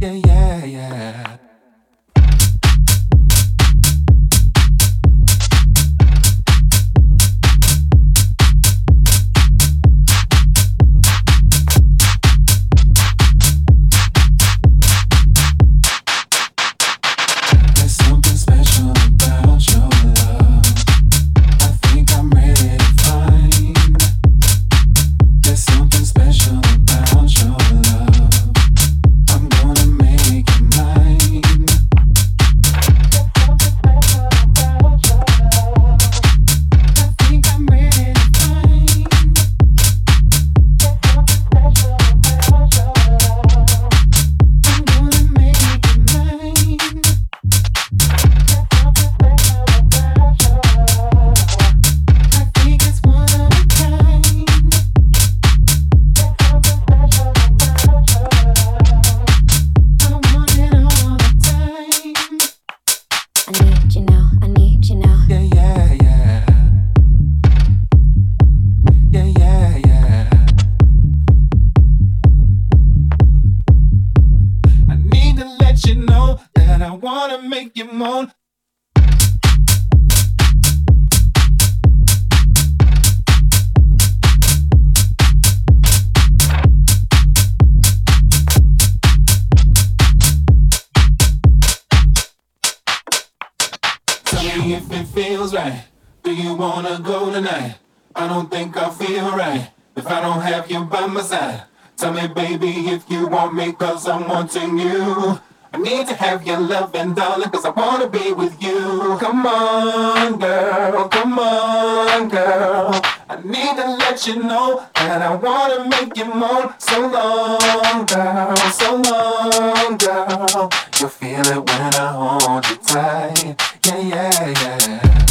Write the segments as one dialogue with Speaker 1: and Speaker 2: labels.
Speaker 1: yeah, yeah, yeah. Wanting you. Want me cuz I need to have your love and darling, cause I wanna be with you. Come on, girl, come on, girl. I need to let you know that I wanna make you moan. So long, girl, so long, girl. You'll feel it when I hold you tight. Yeah, yeah, yeah.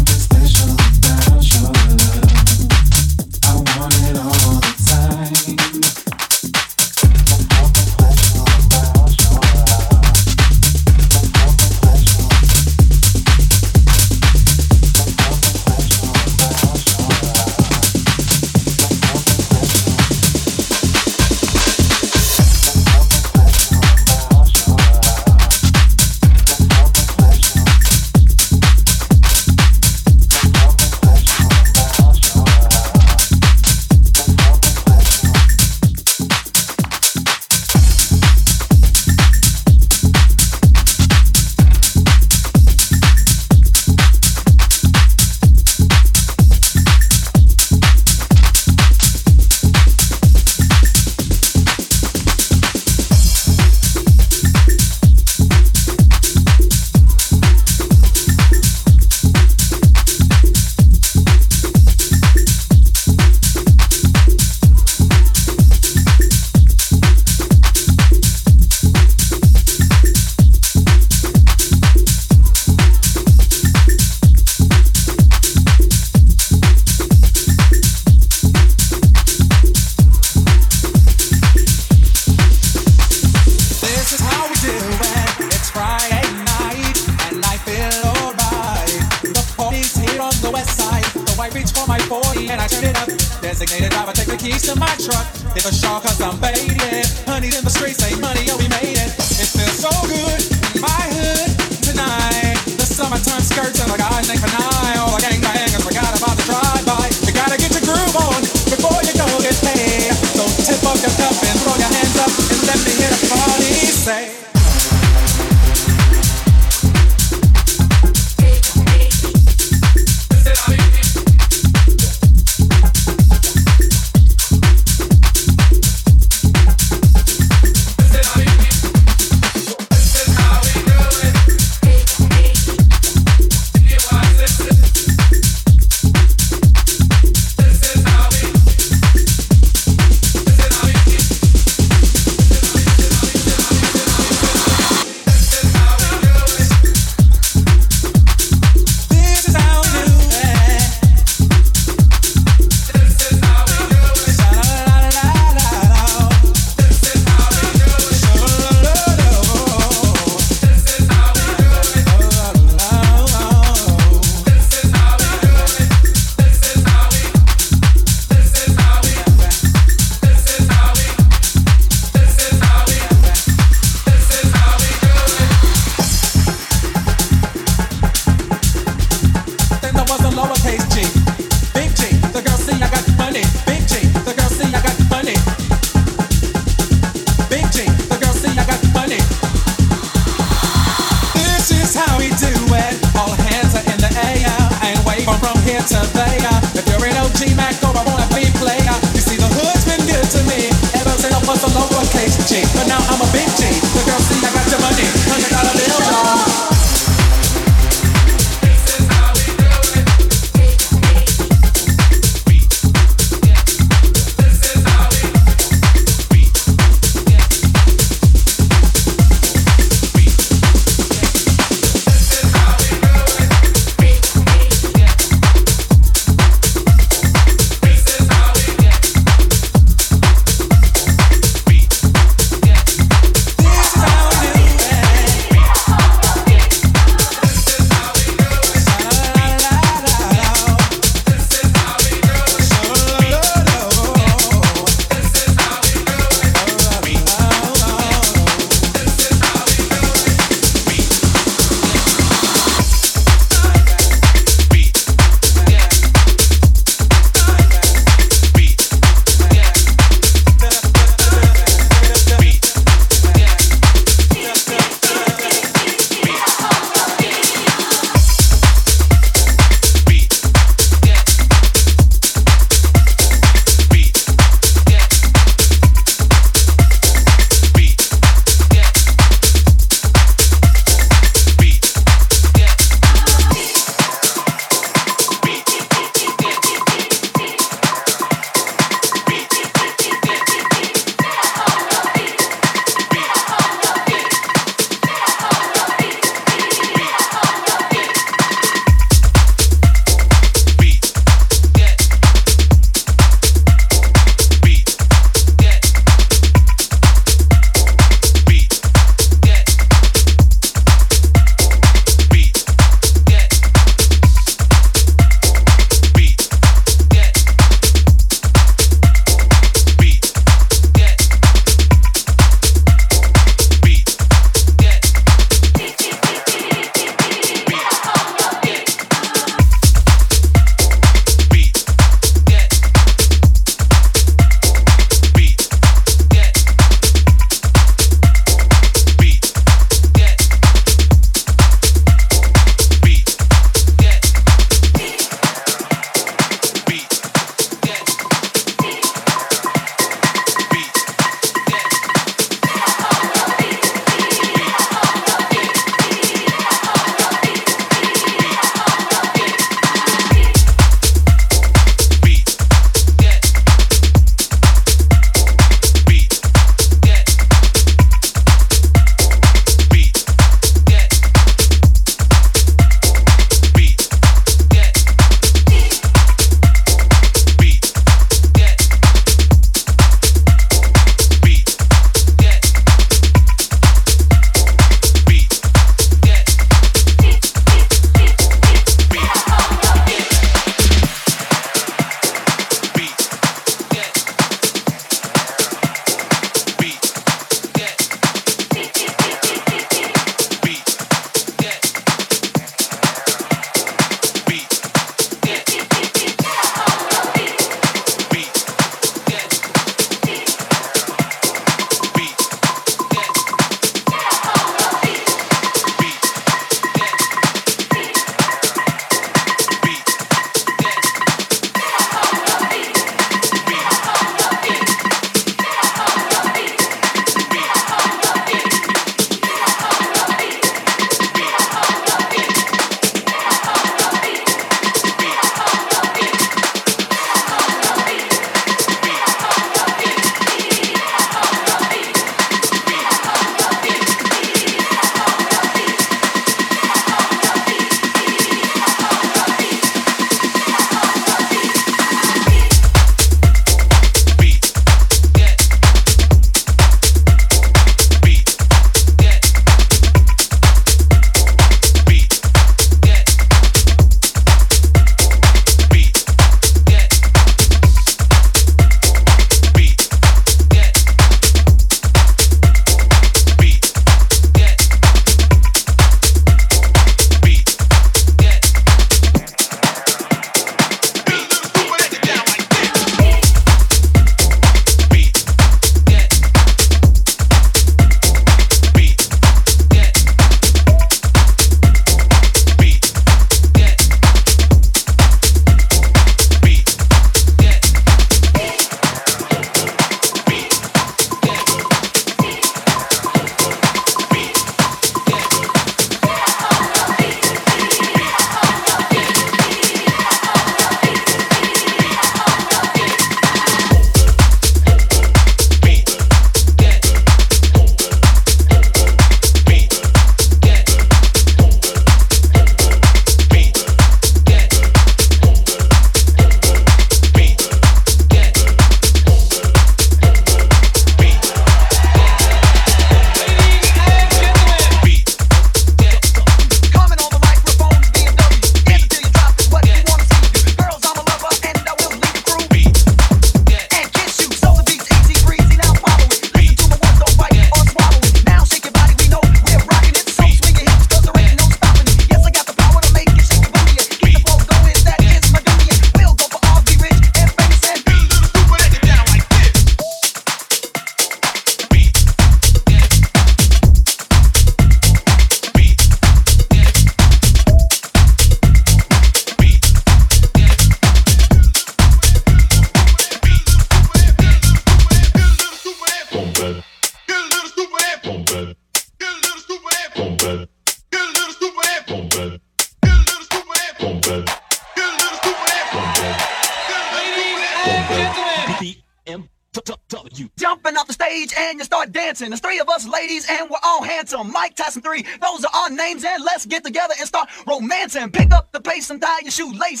Speaker 2: 3, those are our names and let's get together and start romancing. Pick up the pace and tie your shoelaces.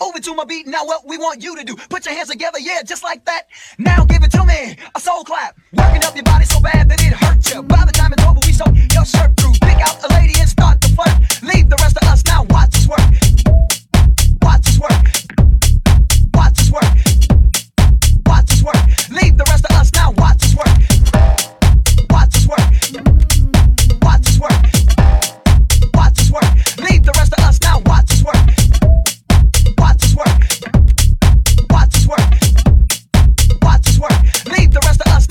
Speaker 2: Moving to my beat. Now what we want you to do? Put your hands together, yeah, just like that. Now give it to me, a soul clap. Working up your body so bad that it hurts you. By the time it's over, we soak your shirt through. Pick out a lady and start to flirt. Leave the rest of us now. Watch us work. Watch us work. Watch us work. Watch us work. Leave the rest of us now. Watch us work. Watch us work. Watch us work watch us work. Leave the rest of us